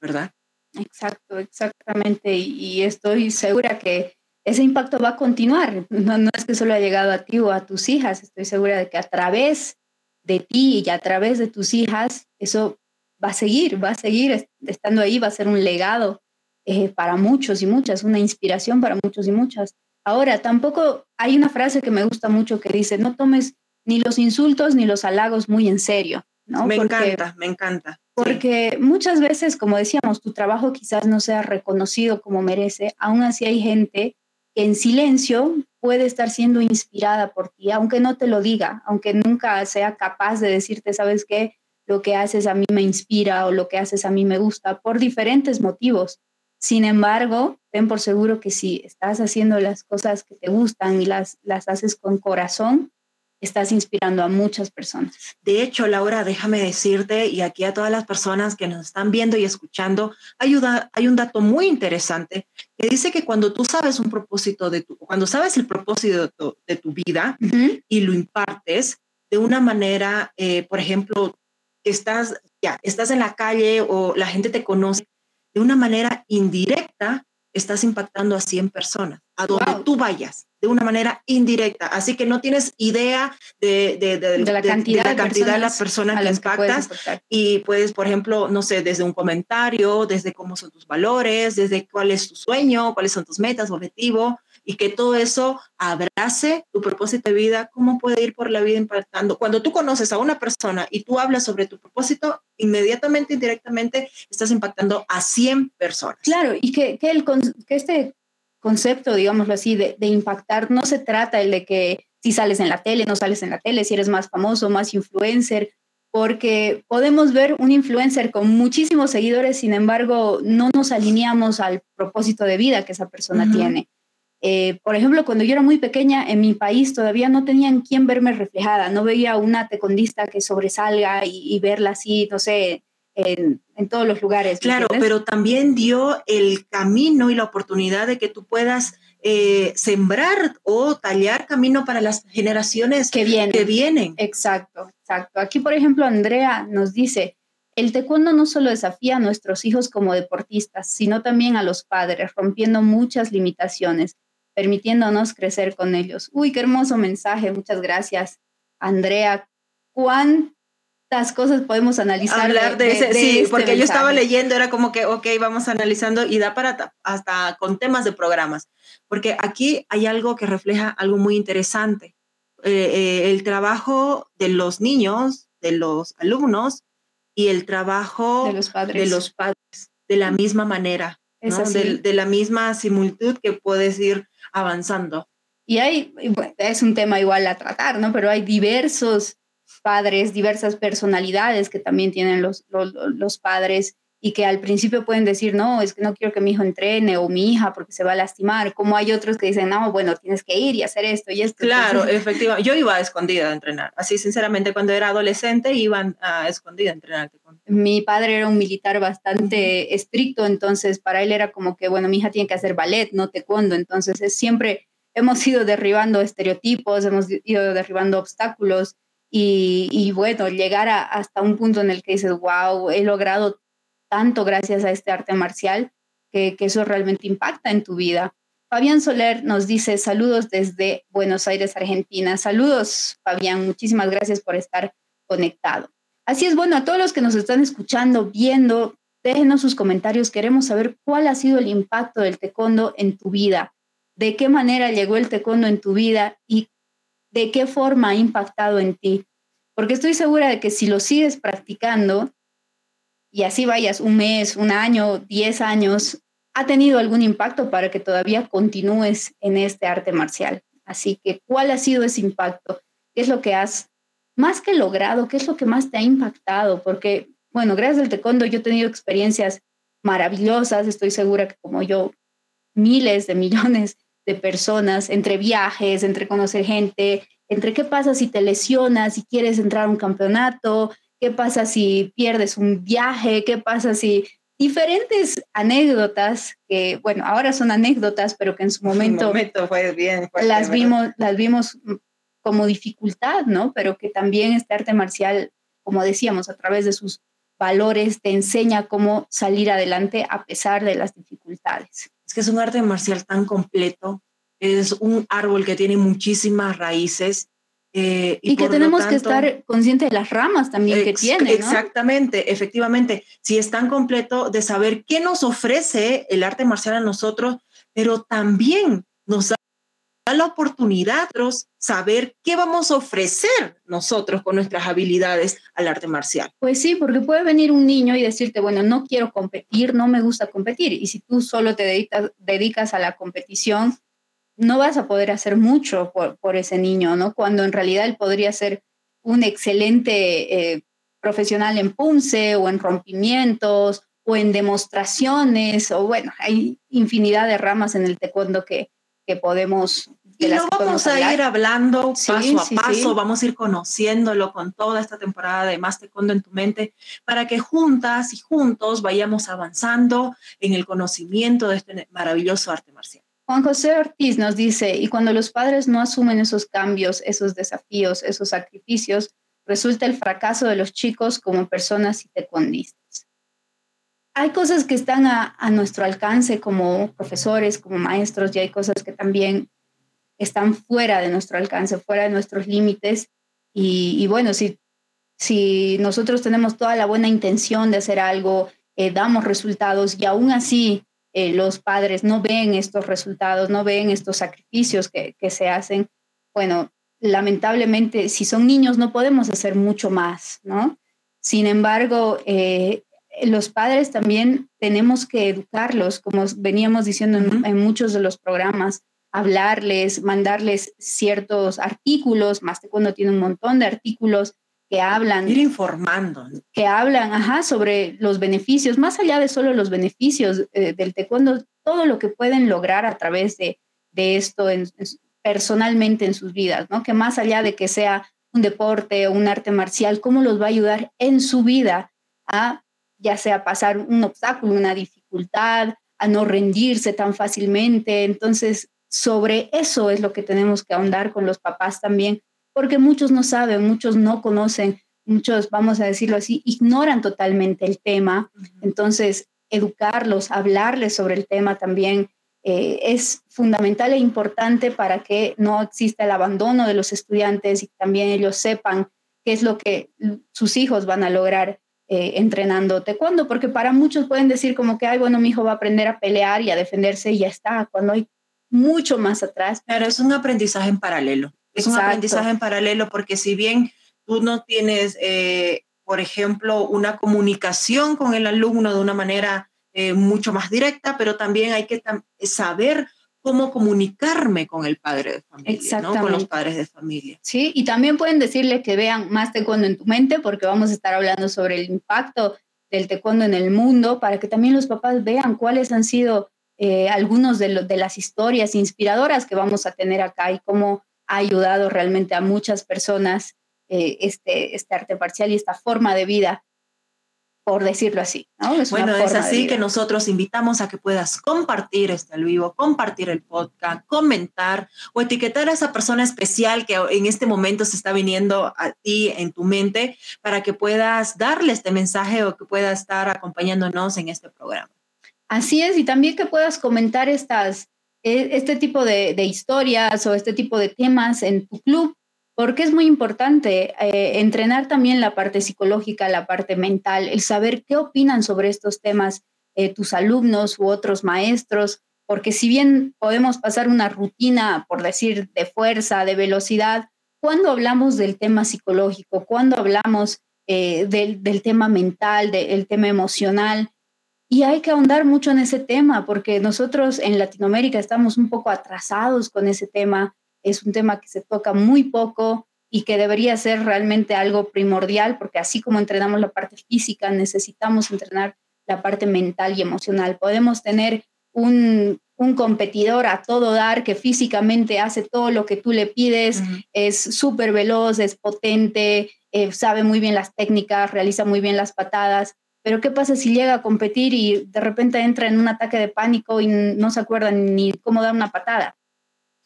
¿verdad? Exacto, exactamente. Y, estoy segura que ese impacto va a continuar. No, no, es que solo ha llegado a ti o a tus hijas. Estoy segura de que a través de ti y a través de tus hijas, eso va a seguir, va a seguir estando ahí, va a ser un legado eh, para muchos y muchas, una inspiración para muchos y muchas. Ahora, tampoco hay una frase que me gusta mucho que dice, no tomes ni los insultos ni los halagos muy en serio. ¿No? Me encanta, me encanta. Porque muchas veces, como decíamos, tu trabajo quizás no sea reconocido como merece, aún así hay gente que en silencio puede estar siendo inspirada por ti, aunque no te lo diga, aunque nunca sea capaz de decirte, sabes qué, lo que haces a mí me inspira o lo que haces a mí me gusta, por diferentes motivos. Sin embargo, ten por seguro que si estás haciendo las cosas que te gustan y las, las haces con corazón, estás inspirando a muchas personas. De hecho, Laura, déjame decirte, y aquí a todas las personas que nos están viendo y escuchando, hay, hay un dato muy interesante que dice que cuando tú sabes un propósito de tu, cuando sabes el propósito de tu, de tu vida y lo impartes de una manera, eh, por ejemplo, estás, ya, estás en la calle o la gente te conoce de una manera indirecta estás impactando a 100 personas, a donde tú vayas, de una manera indirecta. Así que no tienes idea de, la cantidad de, cantidad de las personas que impactas. y puedes, por ejemplo, no sé, desde un comentario, desde cómo son tus valores, desde cuál es tu sueño, cuáles son tus metas, objetivo, y que todo eso abrace tu propósito de vida, cómo puede ir por la vida impactando. Cuando tú conoces a una persona y tú hablas sobre tu propósito, inmediatamente, indirectamente, estás impactando a 100 personas. Claro, y que, que, el, que este concepto, digámoslo así, de, de impactar, no se trata el de que si sales en la tele, no sales en la tele, si eres más famoso, más influencer, porque podemos ver un influencer con muchísimos seguidores, sin embargo, no nos alineamos al propósito de vida que esa persona tiene. Eh, por ejemplo, cuando yo era muy pequeña, en mi país todavía no tenían quien verme reflejada, no veía una tecondista que sobresalga y, verla así, no sé, en, todos los lugares. Claro, pero también dio el camino y la oportunidad de que tú puedas eh, sembrar o tallar camino para las generaciones que vienen. que vienen. Exacto, exacto. Aquí, por ejemplo, Andrea nos dice, el taekwondo no solo desafía a nuestros hijos como deportistas, sino también a los padres, rompiendo muchas limitaciones permitiéndonos crecer con ellos. Uy, qué hermoso mensaje. Muchas gracias, Andrea. ¿Cuánta cuántas cosas podemos analizar. Hablar de, ese, sí, este porque yo estaba leyendo, era como que, ok, vamos analizando y da para hasta con temas de programas, porque aquí hay algo que refleja algo muy interesante. Eh, eh, el trabajo de los niños, de los alumnos y el trabajo de los padres, de, los padres, de la misma manera, de, de, la misma similitud que puedes ir avanzando. Y hay, bueno, es un tema igual a tratar, ¿no? Pero hay diversos padres, diversas personalidades que también tienen los, los, padres y que al principio pueden decir, no, es que no quiero que mi hijo entrene o mi hija porque se va a lastimar, como hay otros que dicen, no, bueno, tienes que ir y hacer esto y esto. Claro, efectivamente. Yo iba a escondida a entrenar. Así, sinceramente, cuando era adolescente, iban a escondida a entrenar. Mi padre era un militar bastante estricto, entonces para él era como que, bueno, mi hija tiene que hacer ballet, no taekwondo, entonces es siempre hemos ido derribando estereotipos, hemos ido derribando obstáculos y, bueno, llegar hasta un punto en el que dices, wow, he logrado tanto gracias a este arte marcial que, que eso realmente impacta en tu vida. Fabián Soler nos dice saludos desde Buenos Aires, Argentina. Saludos, Fabián. Muchísimas gracias por estar conectado. Así es, bueno, a todos los que nos están escuchando, viendo, déjenos sus comentarios. Queremos saber cuál ha sido el impacto del taekwondo en tu vida, de qué manera llegó el taekwondo en tu vida y de qué forma ha impactado en ti. Porque estoy segura de que si lo sigues practicando y así vayas un mes, un año, diez años, ha tenido algún impacto para que todavía continúes en este arte marcial. Así que, ¿cuál ha sido ese impacto? ¿Qué es lo que has más que logrado? ¿Qué es lo que más te ha impactado? Porque, bueno, gracias al taekwondo yo he tenido experiencias maravillosas, estoy segura que como yo, miles de millones de personas, entre viajes, entre conocer gente, entre qué pasa si te lesionas y quieres entrar a un campeonato, qué pasa si pierdes un viaje, qué pasa si diferentes anécdotas que, bueno, ahora son anécdotas, pero que en su <laughs> momento, fue bien las, vimos, las vimos como dificultad, ¿no? Pero que también este arte marcial, como decíamos, a través de sus valores, te enseña cómo salir adelante a pesar de las dificultades que es un arte marcial tan completo, es un árbol que tiene muchísimas raíces. Eh, y, que tenemos que estar conscientes de las ramas también que tiene. Exactamente, efectivamente. Si es tan completo de saber qué nos ofrece el arte marcial a nosotros, pero también nos da da la oportunidad de saber qué vamos a ofrecer nosotros con nuestras habilidades al arte marcial. Pues sí, porque puede venir un niño y decirte, bueno, no quiero competir, no me gusta competir. Y si tú solo te dedicas, a la competición, no vas a poder hacer mucho por, ese niño, ¿no? Cuando en realidad él podría ser un excelente eh, profesional en punce o en rompimientos o en demostraciones, o bueno, hay infinidad de ramas en el taekwondo que, que podemos... y lo vamos a ir hablando paso a paso, vamos a ir conociéndolo con toda esta temporada de Más Taekwondo en tu mente, para que juntas y juntos vayamos avanzando en el conocimiento de este maravilloso arte marcial. Juan José Ortiz nos dice, y cuando los padres no asumen esos cambios, esos desafíos, esos sacrificios, resulta el fracaso de los chicos como personas y taekwondistas hay cosas que están a, nuestro alcance como profesores, como maestros, y hay cosas que también están fuera de nuestro alcance, fuera de nuestros límites. Y, bueno, si, nosotros tenemos toda la buena intención de hacer algo, eh, damos resultados y aún así eh, los padres no ven estos resultados, no ven estos sacrificios que, que se hacen, bueno, lamentablemente, si son niños no podemos hacer mucho más, ¿no? Sin embargo, eh, los padres también tenemos que educarlos, como veníamos diciendo en, muchos de los programas, hablarles, mandarles ciertos artículos, más de cuando tiene un montón de artículos que hablan. Ir informando. Que hablan, ajá, sobre los beneficios, más allá de solo los beneficios eh, del taekwondo, todo lo que pueden lograr a través de, esto personalmente en sus vidas, ¿no? Que más allá de que sea un deporte o un arte marcial, cómo los va a ayudar en su vida a ya sea pasar un obstáculo, una dificultad, a no rendirse tan fácilmente. Entonces, sobre eso es lo que tenemos que ahondar con los papás también, porque muchos no saben, muchos no conocen, muchos, vamos a decirlo así, ignoran totalmente el tema. Entonces, educarlos, hablarles sobre el tema también eh, es fundamental e importante para que no exista el abandono de los estudiantes y también ellos sepan qué es lo que sus hijos van a lograr eh, entrenando taekwondo, porque para muchos pueden decir como que, ay, bueno, mi hijo va a aprender a pelear y a defenderse y ya está, cuando hay mucho más atrás. Pero es un aprendizaje en paralelo. Es un aprendizaje en paralelo porque si bien tú no tienes, eh, por ejemplo, una comunicación con el alumno de una manera eh, mucho más directa, pero también hay que saber cómo comunicarme con el padre de familia, ¿no? con los padres de familia. Sí, y también pueden decirle que vean más taekwondo en tu mente, porque vamos a estar hablando sobre el impacto del taekwondo en el mundo, para que también los papás vean cuáles han sido eh, algunos de, de las historias inspiradoras que vamos a tener acá y cómo ha ayudado realmente a muchas personas eh, este, este arte parcial y esta forma de vida por decirlo así. ¿no? bueno, es así que nosotros invitamos a que puedas compartir este al vivo, compartir el podcast, comentar o etiquetar a esa persona especial que en este momento se está viniendo a ti en tu mente para que puedas darle este mensaje o que pueda estar acompañándonos en este programa. Así es, y también que puedas comentar estas, e, este tipo de, de historias o este tipo de temas en tu club porque es muy importante eh, entrenar también la parte psicológica, la parte mental, el saber qué opinan sobre estos temas eh, tus alumnos u otros maestros, porque si bien podemos pasar una rutina, por decir, de fuerza, de velocidad, cuando hablamos del tema psicológico, cuando hablamos eh, del, del, tema mental, del tema emocional, y hay que ahondar mucho en ese tema, porque nosotros en Latinoamérica estamos un poco atrasados con ese tema es un tema que se toca muy poco y que debería ser realmente algo primordial, porque así como entrenamos la parte física, necesitamos entrenar la parte mental y emocional. Podemos tener un, competidor a todo dar que físicamente hace todo lo que tú le pides, es súper veloz, es potente, eh, sabe muy bien las técnicas, realiza muy bien las patadas, pero ¿qué pasa si llega a competir y de repente entra en un ataque de pánico y no se acuerda ni cómo dar una patada?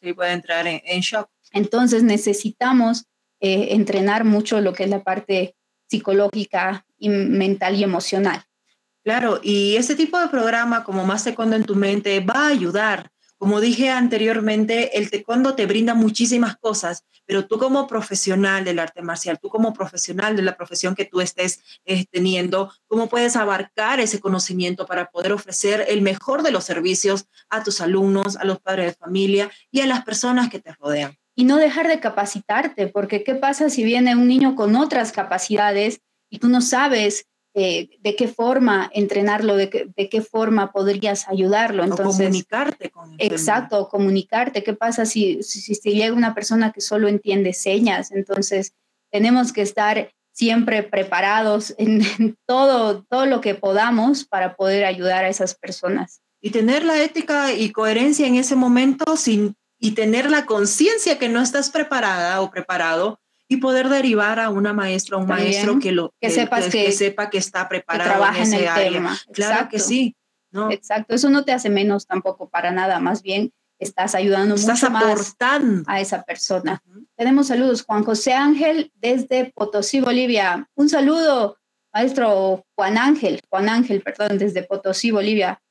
Sí puede entrar en, shock. Entonces necesitamos eh, entrenar mucho lo que es la parte psicológica y mental y emocional. Claro, y este tipo de programa como Más Taekwondo en tu mente va a ayudar como dije anteriormente, el taekwondo te brinda muchísimas cosas, pero tú como profesional del arte marcial, tú como profesional de la profesión que tú estés eh, teniendo, ¿cómo puedes abarcar ese conocimiento para poder ofrecer el mejor de los servicios a tus alumnos, a los padres de familia y a las personas que te rodean? Y no dejar de capacitarte, porque ¿qué pasa si viene un niño con otras capacidades y tú no sabes eh, de qué forma entrenarlo, de, qué forma podrías ayudarlo. Entonces, comunicarte con Exacto, comunicarte. ¿Qué pasa si, si, llega una persona que solo entiende señas? Entonces, tenemos que estar siempre preparados <laughs> en, todo, todo lo que podamos para poder ayudar a esas personas. Y tener la ética y coherencia en ese momento sin, y tener la conciencia que no estás preparada o preparado y poder derivar a una maestra o un maestro que lo que, que, sepa que está preparado en ese área. Tema. Claro que sí. ¿no? Exacto, eso no te hace menos tampoco para nada, más bien estás ayudando estás mucho aportando. más a esa persona. Tenemos saludos, Juan José Ángel desde Potosí, Bolivia. Un saludo, maestro Juan Ángel, Juan Ángel, perdón, desde Potosí, Bolivia.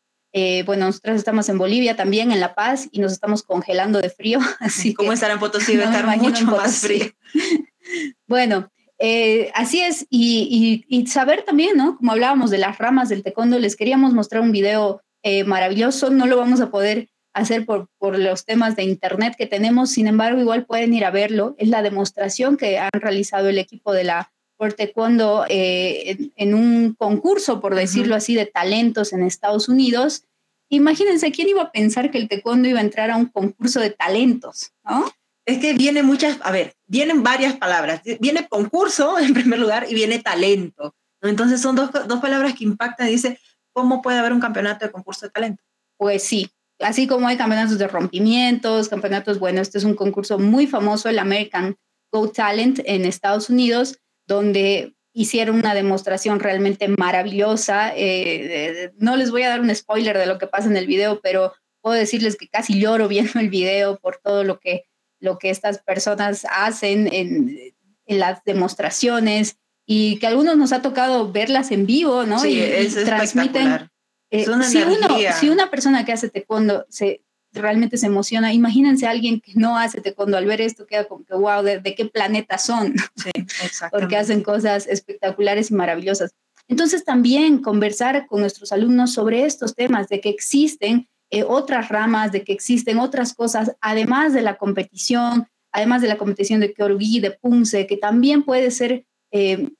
Eh, bueno, nosotros estamos en Bolivia también, en La Paz, y nos estamos congelando de frío. <laughs> Así ¿Cómo estar en Potosí? Debe estar mucho más frío. <laughs> bueno, eh, así es, y, saber también, ¿no? Como hablábamos de las ramas del taekwondo, les queríamos mostrar un video eh, maravilloso, no lo vamos a poder hacer por, por los temas de internet que tenemos, sin embargo, igual pueden ir a verlo, es la demostración que han realizado el equipo de la por taekwondo eh, en, un concurso, por decirlo así, de talentos en Estados Unidos. Imagínense, ¿quién iba a pensar que el taekwondo iba a entrar a un concurso de talentos? ¿no? Es que vienen muchas, a ver, vienen varias palabras. Viene concurso <laughs> en primer lugar y viene talento. Entonces son dos, dos palabras que impactan. Dice, ¿cómo puede haber un campeonato de concurso de talento? Pues sí, así como hay campeonatos de rompimientos, campeonatos, bueno, este es un concurso muy famoso, el American Go Talent en Estados Unidos, donde hicieron una demostración realmente maravillosa. Eh, no les voy a dar un spoiler de lo que pasa en el video, pero puedo decirles que casi lloro viendo el video por todo lo que, lo que estas personas hacen en, las demostraciones y que a algunos nos ha tocado verlas en vivo, ¿no? Sí, y, es transmiten. Eh, si, uno, si una persona que hace taekwondo se realmente se emociona. Imagínense a alguien que no hace taekwondo, al ver esto queda como que, wow, ¿de, qué planeta son? Sí, <laughs> Porque hacen cosas espectaculares y maravillosas. Entonces también conversar con nuestros alumnos sobre estos temas, de que existen eh, otras ramas, de que existen otras cosas, además de la competición, además de la competición de Kyorugi, de Punce, que también puede ser eh,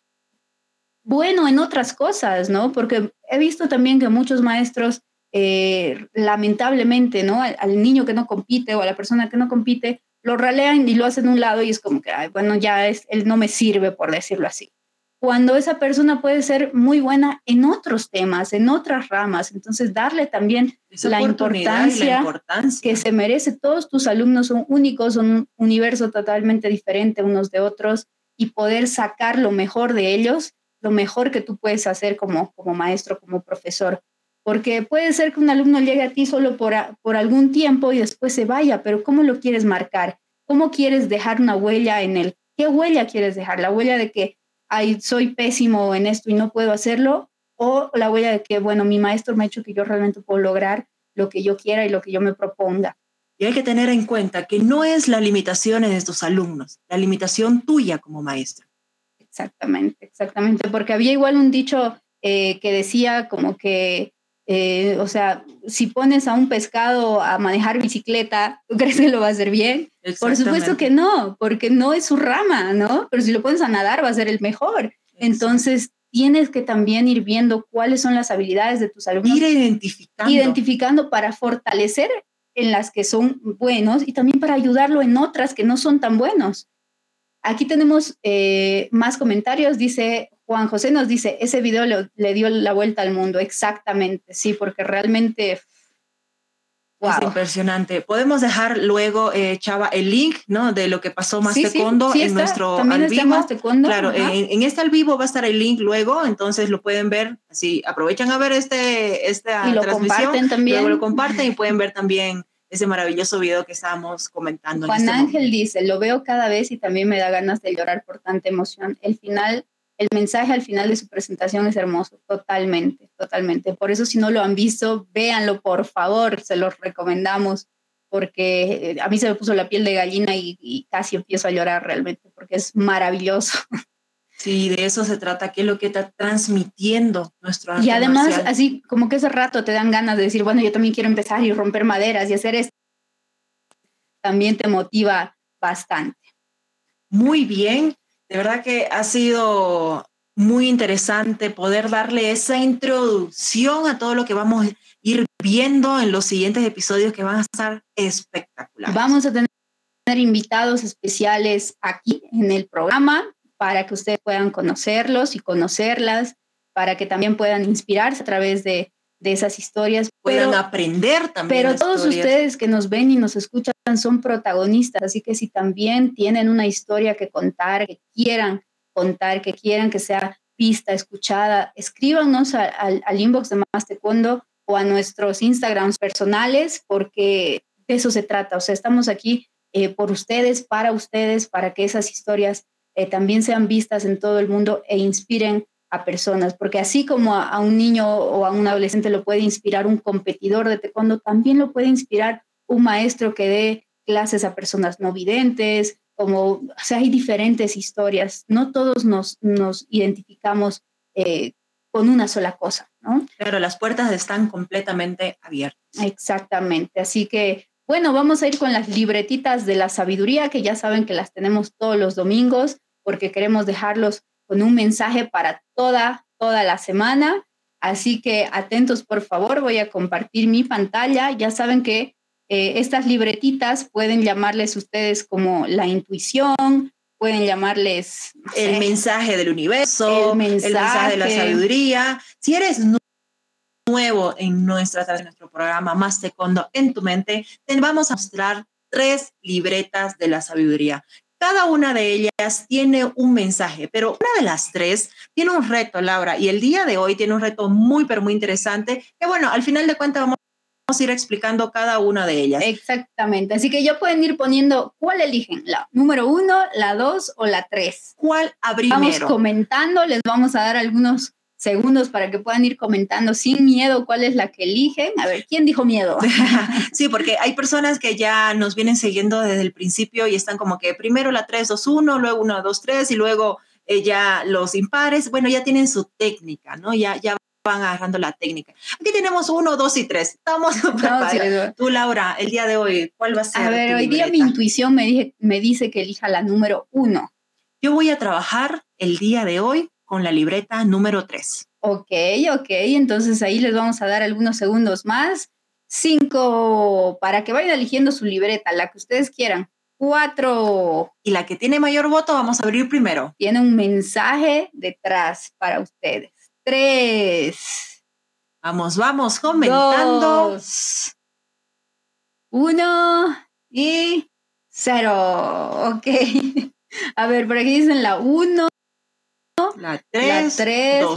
bueno en otras cosas, ¿no? Porque he visto también que muchos maestros, eh, lamentablemente, ¿no? Al, niño que no compite o a la persona que no compite, lo ralean y lo hacen a un lado y es como que, bueno, ya es, él no me sirve, por decirlo así. Cuando esa persona puede ser muy buena en otros temas, en otras ramas, entonces darle también la importancia, que se merece. Todos tus alumnos son únicos, son un universo totalmente diferente unos de otros y poder sacar lo mejor de ellos lo mejor que tú puedes hacer como, como maestro, como profesor. Porque puede ser que un alumno llegue a ti solo por, por algún tiempo y después se vaya, pero ¿cómo lo quieres marcar? ¿Cómo quieres dejar una huella en él? ¿Qué huella quieres dejar? ¿La huella de que Ay, soy pésimo en esto y no puedo hacerlo? ¿O la huella de que, bueno, mi maestro me ha hecho que yo realmente puedo lograr lo que yo quiera y lo que yo me proponga? Y hay que tener en cuenta que no es la limitación de tus alumnos, la limitación tuya como maestro. Exactamente, exactamente, porque había igual un dicho eh, que decía como que, eh, o sea, si pones a un pescado a manejar bicicleta, ¿tú crees que lo va a hacer bien? Por supuesto que no, porque no es su rama, ¿no? Pero si lo pones a nadar, va a ser el mejor. Entonces, tienes que también ir viendo cuáles son las habilidades de tus alumnos. Ir identificando. Identificando para fortalecer en las que son buenos y también para ayudarlo en otras que no son tan buenos. Aquí tenemos eh, más comentarios. Dice Juan José, nos dice, ese video le, dio la vuelta al mundo. Exactamente, sí, porque realmente... Es impresionante. Podemos dejar luego, eh, Chava, el link ¿no? de lo que pasó más sí, Tecondo en nuestro al vivo. claro, en, este al vivo va a estar el link luego, entonces lo pueden ver. Así aprovechan a ver este, esta y lo comparten también. Luego lo comparten y pueden ver también ese maravilloso video que estábamos comentando. Juan este Ángel dice, lo veo cada vez y también me da ganas de llorar por tanta emoción. El final, el mensaje al final de su presentación es hermoso, totalmente, totalmente. Por eso si no lo han visto, véanlo por favor, se los recomendamos porque eh, a mí se me puso la piel de gallina y, y casi empiezo a llorar realmente porque es maravilloso. <laughs> Sí, de eso se trata, qué es lo que está transmitiendo nuestro arte Y además, así como que ese rato te dan ganas de decir, bueno, yo también quiero empezar y romper maderas y hacer esto. También te motiva bastante. Muy bien, de verdad que ha sido muy interesante poder darle esa introducción a todo lo que vamos a ir viendo en los siguientes episodios que van a estar espectaculares. Vamos a tener invitados especiales aquí en el programa para que ustedes puedan conocerlos y conocerlas, para que también puedan inspirarse a través de, esas historias. Puedan aprender también. Pero todos ustedes que nos ven y nos escuchan son protagonistas, así que si también tienen una historia que contar, que quieran contar, que quieran que sea vista, escuchada, escríbanos al, inbox de Más Taekwondo o a nuestros Instagrams personales, porque de eso se trata. O sea, estamos aquí eh, por ustedes, para ustedes, para que esas historias eh, también sean vistas en todo el mundo e inspiren a personas, porque así como a, un niño o a un adolescente lo puede inspirar un competidor de taekwondo, también lo puede inspirar un maestro que dé clases a personas no videntes, como, o sea, hay diferentes historias, no todos nos, nos identificamos eh, con una sola cosa, ¿no? Pero las puertas están completamente abiertas. Exactamente, así que bueno, vamos a ir con las libretitas de la sabiduría, que ya saben que las tenemos todos los domingos porque queremos dejarlos con un mensaje para toda, toda la semana. Así que atentos, por favor, voy a compartir mi pantalla. Ya saben que eh, estas libretitas pueden llamarles ustedes como la intuición, pueden llamarles... el mensaje del universo, el mensaje, de la sabiduría. Si eres nuevo en nuestra, en nuestro programa Más Secondo en tu mente, te vamos a mostrar tres libretas de la sabiduría. Cada una de ellas tiene un mensaje, pero una de las tres tiene un reto, Laura, y el día de hoy tiene un reto muy, pero muy interesante, que bueno, al final de cuentas vamos a ir explicando cada una de ellas. Exactamente, así que ya pueden ir poniendo cuál eligen, la número uno, la dos o la tres. ¿Cuál abrimos? Vamos comentando, les vamos a dar algunos segundos para que puedan ir comentando sin miedo cuál es la que eligen. A ver, ¿quién dijo miedo? <laughs> sí, porque hay personas que ya nos vienen siguiendo desde el principio y están como que primero la 3, 2, 1, luego 1, 2, 3 y luego eh, ya los impares. Bueno, ya tienen su técnica, ¿no? Ya, ya van agarrando la técnica. Aquí tenemos 1, 2 y 3. Estamos <laughs> no, Tú, Laura, el día de hoy, ¿cuál va a ser? A ver, hoy día mi intuición me, dije, me dice que elija la número 1. Yo voy a trabajar el día de hoy con la libreta número 3. Ok, ok, entonces ahí les vamos a dar algunos segundos más. Cinco, para que vayan eligiendo su libreta, la que ustedes quieran. Cuatro. Y la que tiene mayor voto vamos a abrir primero. Tiene un mensaje detrás para ustedes. Tres. Vamos, vamos, comentando. Dos, uno y cero. Ok. <laughs> A ver, por aquí dicen la uno, la 3,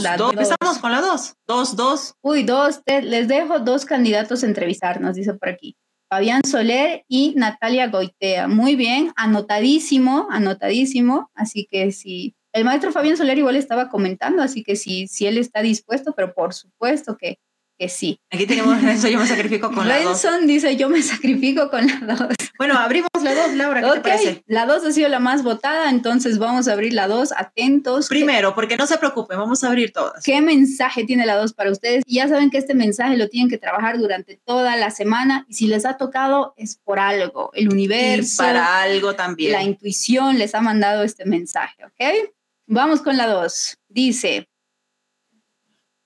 la 2. Empezamos con la 2. 2, 2. Uy, 2. Les dejo dos candidatos a entrevistar, nos dice por aquí. Fabián Soler y Natalia Goitea. Muy bien, anotadísimo, anotadísimo. Así que si el maestro Fabián Soler igual estaba comentando, así que si, si él está dispuesto, pero por supuesto que que sí. Aquí tenemos Renzo, yo me sacrifico con la 2. Renson dice, yo me sacrifico con la 2. Bueno, abrimos la 2, Laura, ¿qué te parece? La 2 ha sido la más votada, entonces vamos a abrir la 2, atentos. Primero, porque no se preocupen, vamos a abrir todas. ¿Qué mensaje tiene la 2 para ustedes? Y ya saben que este mensaje lo tienen que trabajar durante toda la semana y si les ha tocado es por algo. El universo. Y para algo también. La intuición les ha mandado este mensaje, ¿ok? Vamos con la 2. Dice,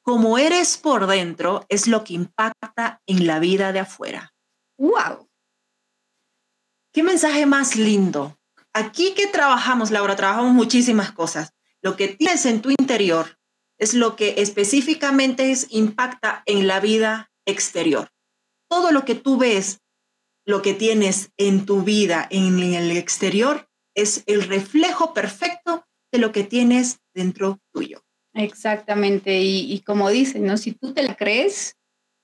como eres por dentro es lo que impacta en la vida de afuera. ¡Wow! ¿Qué mensaje más lindo? Aquí que trabajamos, Laura, trabajamos muchísimas cosas. Lo que tienes en tu interior es lo que específicamente es, impacta en la vida exterior. Todo lo que tú ves, lo que tienes en tu vida, en el exterior, es el reflejo perfecto de lo que tienes dentro tuyo. Exactamente, y, como dicen, ¿no? Si tú te la crees,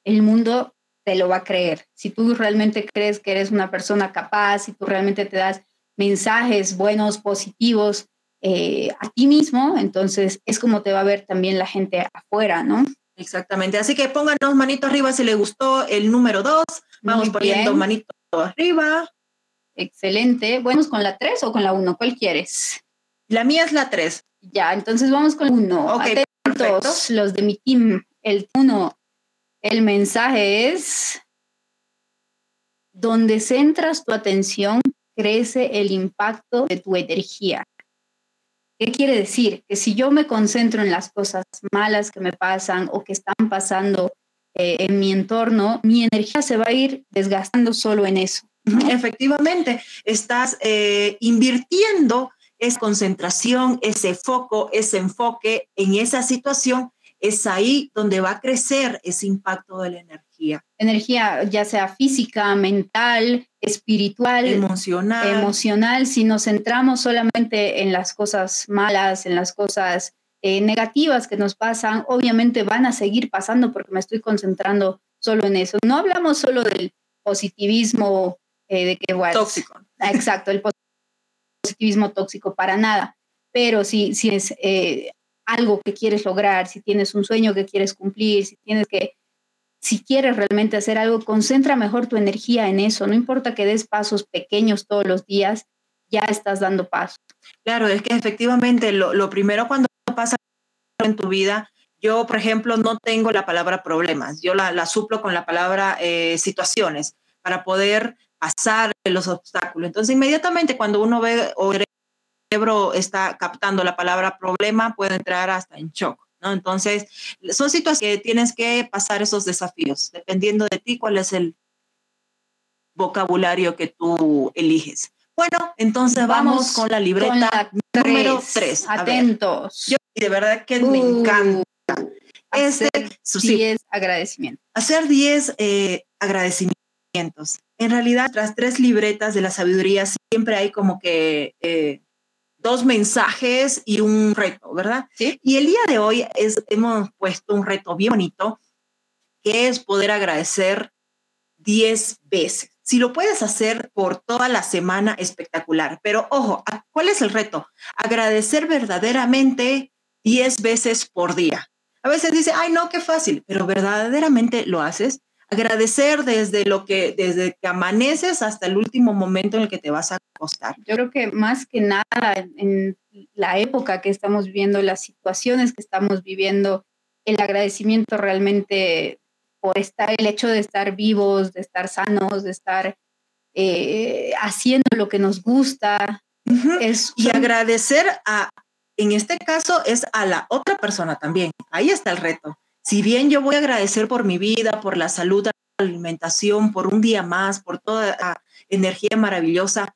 el mundo te lo va a creer. Si tú realmente crees que eres una persona capaz, si tú realmente te das mensajes buenos, positivos eh, a ti mismo, entonces es como te va a ver también la gente afuera, ¿no? Exactamente, así que pónganos manito arriba si les gustó el número dos, vamos poniendo manito arriba. Excelente, ¿vamos con la tres o con la uno? ¿Cuál quieres? La mía es la tres. Ya, entonces vamos con uno. Atentos, los de mi team. El uno, el mensaje es, donde centras tu atención, crece el impacto de tu energía. ¿Qué quiere decir? Que si yo me concentro en las cosas malas que me pasan o que están pasando eh, en mi entorno, mi energía se va a ir desgastando solo en eso. Efectivamente, estás eh, invirtiendo es concentración, ese foco, ese enfoque en esa situación, es ahí donde va a crecer ese impacto de la energía. Energía ya sea física, mental, espiritual, emocional. Emocional, si nos centramos solamente en las cosas malas, en las cosas eh, negativas que nos pasan, obviamente van a seguir pasando porque me estoy concentrando solo en eso. No hablamos solo del positivismo eh, de que, bueno, tóxico. Exacto, el positivismo tóxico para nada, pero si, si es eh, algo que quieres lograr, si tienes un sueño que quieres cumplir, si tienes que, si quieres realmente hacer algo, concentra mejor tu energía en eso, no importa que des pasos pequeños todos los días, ya estás dando pasos. Claro, es que efectivamente lo, primero cuando pasa en tu vida, yo, por ejemplo, no tengo la palabra problemas, yo la, suplo con la palabra eh, situaciones para poder pasar los obstáculos. Entonces, inmediatamente cuando uno ve o el cerebro está captando la palabra problema, puede entrar hasta en shock. ¿no? Entonces, son situaciones que tienes que pasar esos desafíos, dependiendo de ti cuál es el vocabulario que tú eliges. Bueno, entonces vamos, con la libreta número 3. Atentos. Yo de verdad que me uh, encanta. Hacer 10 agradecimientos. Hacer 10 eh, agradecimientos en realidad, tras tres libretas de la sabiduría siempre hay como que eh, dos mensajes y un reto, ¿verdad? ¿Sí? Y el día de hoy es, hemos puesto un reto bien bonito, que es poder agradecer diez veces. Si lo puedes hacer por toda la semana, espectacular. Pero ojo, ¿cuál es el reto? Agradecer verdaderamente diez veces por día. A veces dice, ay, no, qué fácil, pero verdaderamente lo haces. Agradecer desde lo que, desde que amaneces hasta el último momento en el que te vas a acostar. Yo creo que más que nada en la época que estamos viviendo, las situaciones que estamos viviendo, el agradecimiento realmente por estar, el hecho de estar vivos, de estar sanos, de estar eh, haciendo lo que nos gusta. es, y agradecer a, en este caso, es a la otra persona también. Ahí está el reto. Si bien yo voy a agradecer por mi vida, por la salud, la alimentación, por un día más, por toda la energía maravillosa,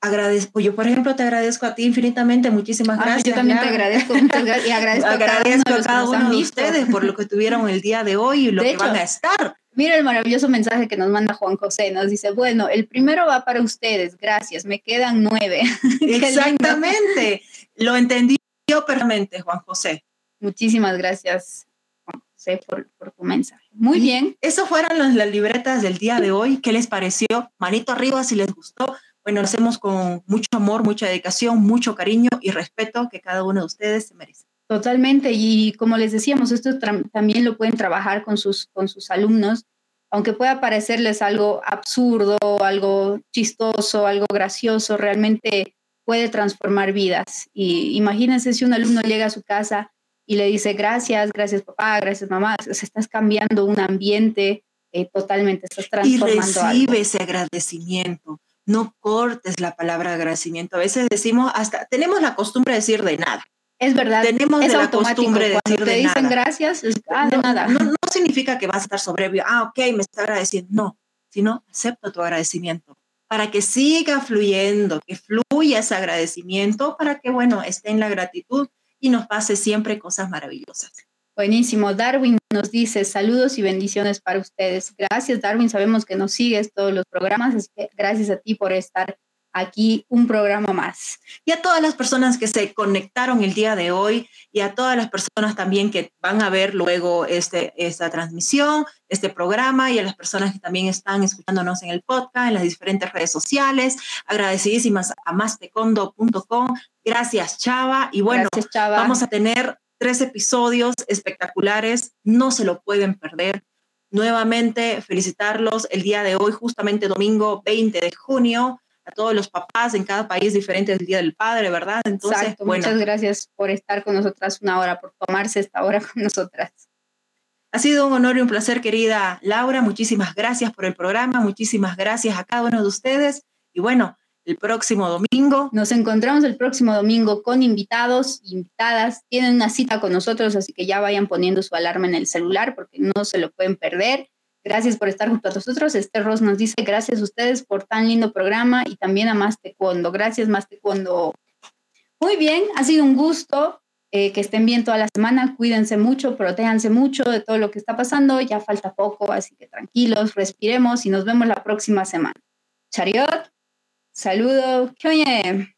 agradezco, yo por ejemplo te agradezco a ti infinitamente, muchísimas gracias. yo también te agradezco, muchas gracias y agradezco, a cada uno de, ustedes por lo que tuvieron el día de hoy y lo que van a estar. Mira el maravilloso mensaje que nos manda Juan José, nos dice, bueno, el primero va para ustedes, gracias, me quedan nueve. <laughs> Exactamente, lo entendió perfectamente Juan José. Muchísimas gracias, José, por, por tu mensaje. Muy bien. Eso fueron las, las libretas del día de hoy. ¿Qué les pareció? Manito arriba si les gustó bueno, lo hacemos con mucho amor, mucha dedicación, mucho cariño y respeto que cada uno de ustedes se merece. Totalmente, y como les decíamos, esto también lo pueden trabajar con sus, con sus alumnos, aunque pueda parecerles algo absurdo, algo chistoso, algo gracioso, realmente puede transformar vidas. Y imagínense si un alumno llega a su casa y le dice gracias, gracias papá, gracias mamá, se estás cambiando un ambiente eh, totalmente, estás transformando. Y recibe ese agradecimiento no cortes la palabra agradecimiento. A veces decimos, hasta tenemos la costumbre de decir de nada. Es verdad. Tenemos la costumbre de decir te dicen gracias, ah, de nada. No, significa que vas a estar soberbio. Ah, ok, me está agradeciendo. No, sino acepta tu agradecimiento para que siga fluyendo, que fluya ese agradecimiento, para que, bueno, esté en la gratitud y nos pase siempre cosas maravillosas. Buenísimo. Darwin nos dice saludos y bendiciones para ustedes. Gracias, Darwin. Sabemos que nos sigues todos los programas, que gracias a ti por estar aquí un programa más. Y a todas las personas que se conectaron el día de hoy y a todas las personas también que van a ver luego este, esta transmisión, este programa y a las personas que también están escuchándonos en el podcast, en las diferentes redes sociales. Agradecidísimas a mastecondo.com. Gracias, Chava. Y bueno, Chava. vamos a tener tres episodios espectaculares, no se lo pueden perder. Nuevamente, felicitarlos el día de hoy, justamente domingo 20 de junio, todos los papás en cada país diferente del Día del Padre, ¿verdad? Entonces, muchas gracias por estar con nosotras una hora, por tomarse esta hora con nosotras. Ha sido un honor y un placer, querida Laura. Muchísimas gracias por el programa, muchísimas gracias a cada uno de ustedes. Y bueno, el próximo domingo. Nos encontramos el próximo domingo con invitados, invitadas. Tienen una cita con nosotros, así que ya vayan poniendo su alarma en el celular porque no se lo pueden perder. Gracias por estar junto a nosotros. Este Ross nos dice gracias a ustedes por tan lindo programa y también a Más Taekwondo. Gracias, Más Taekwondo. Muy bien, ha sido un gusto. Eh, que estén bien toda la semana. Cuídense mucho, protéjanse mucho de todo lo que está pasando. Ya falta poco, así que tranquilos, respiremos y nos vemos la próxima semana. Chariot. Saludo, oye.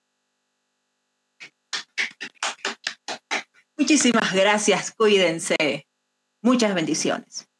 Muchísimas gracias, cuídense. Muchas bendiciones.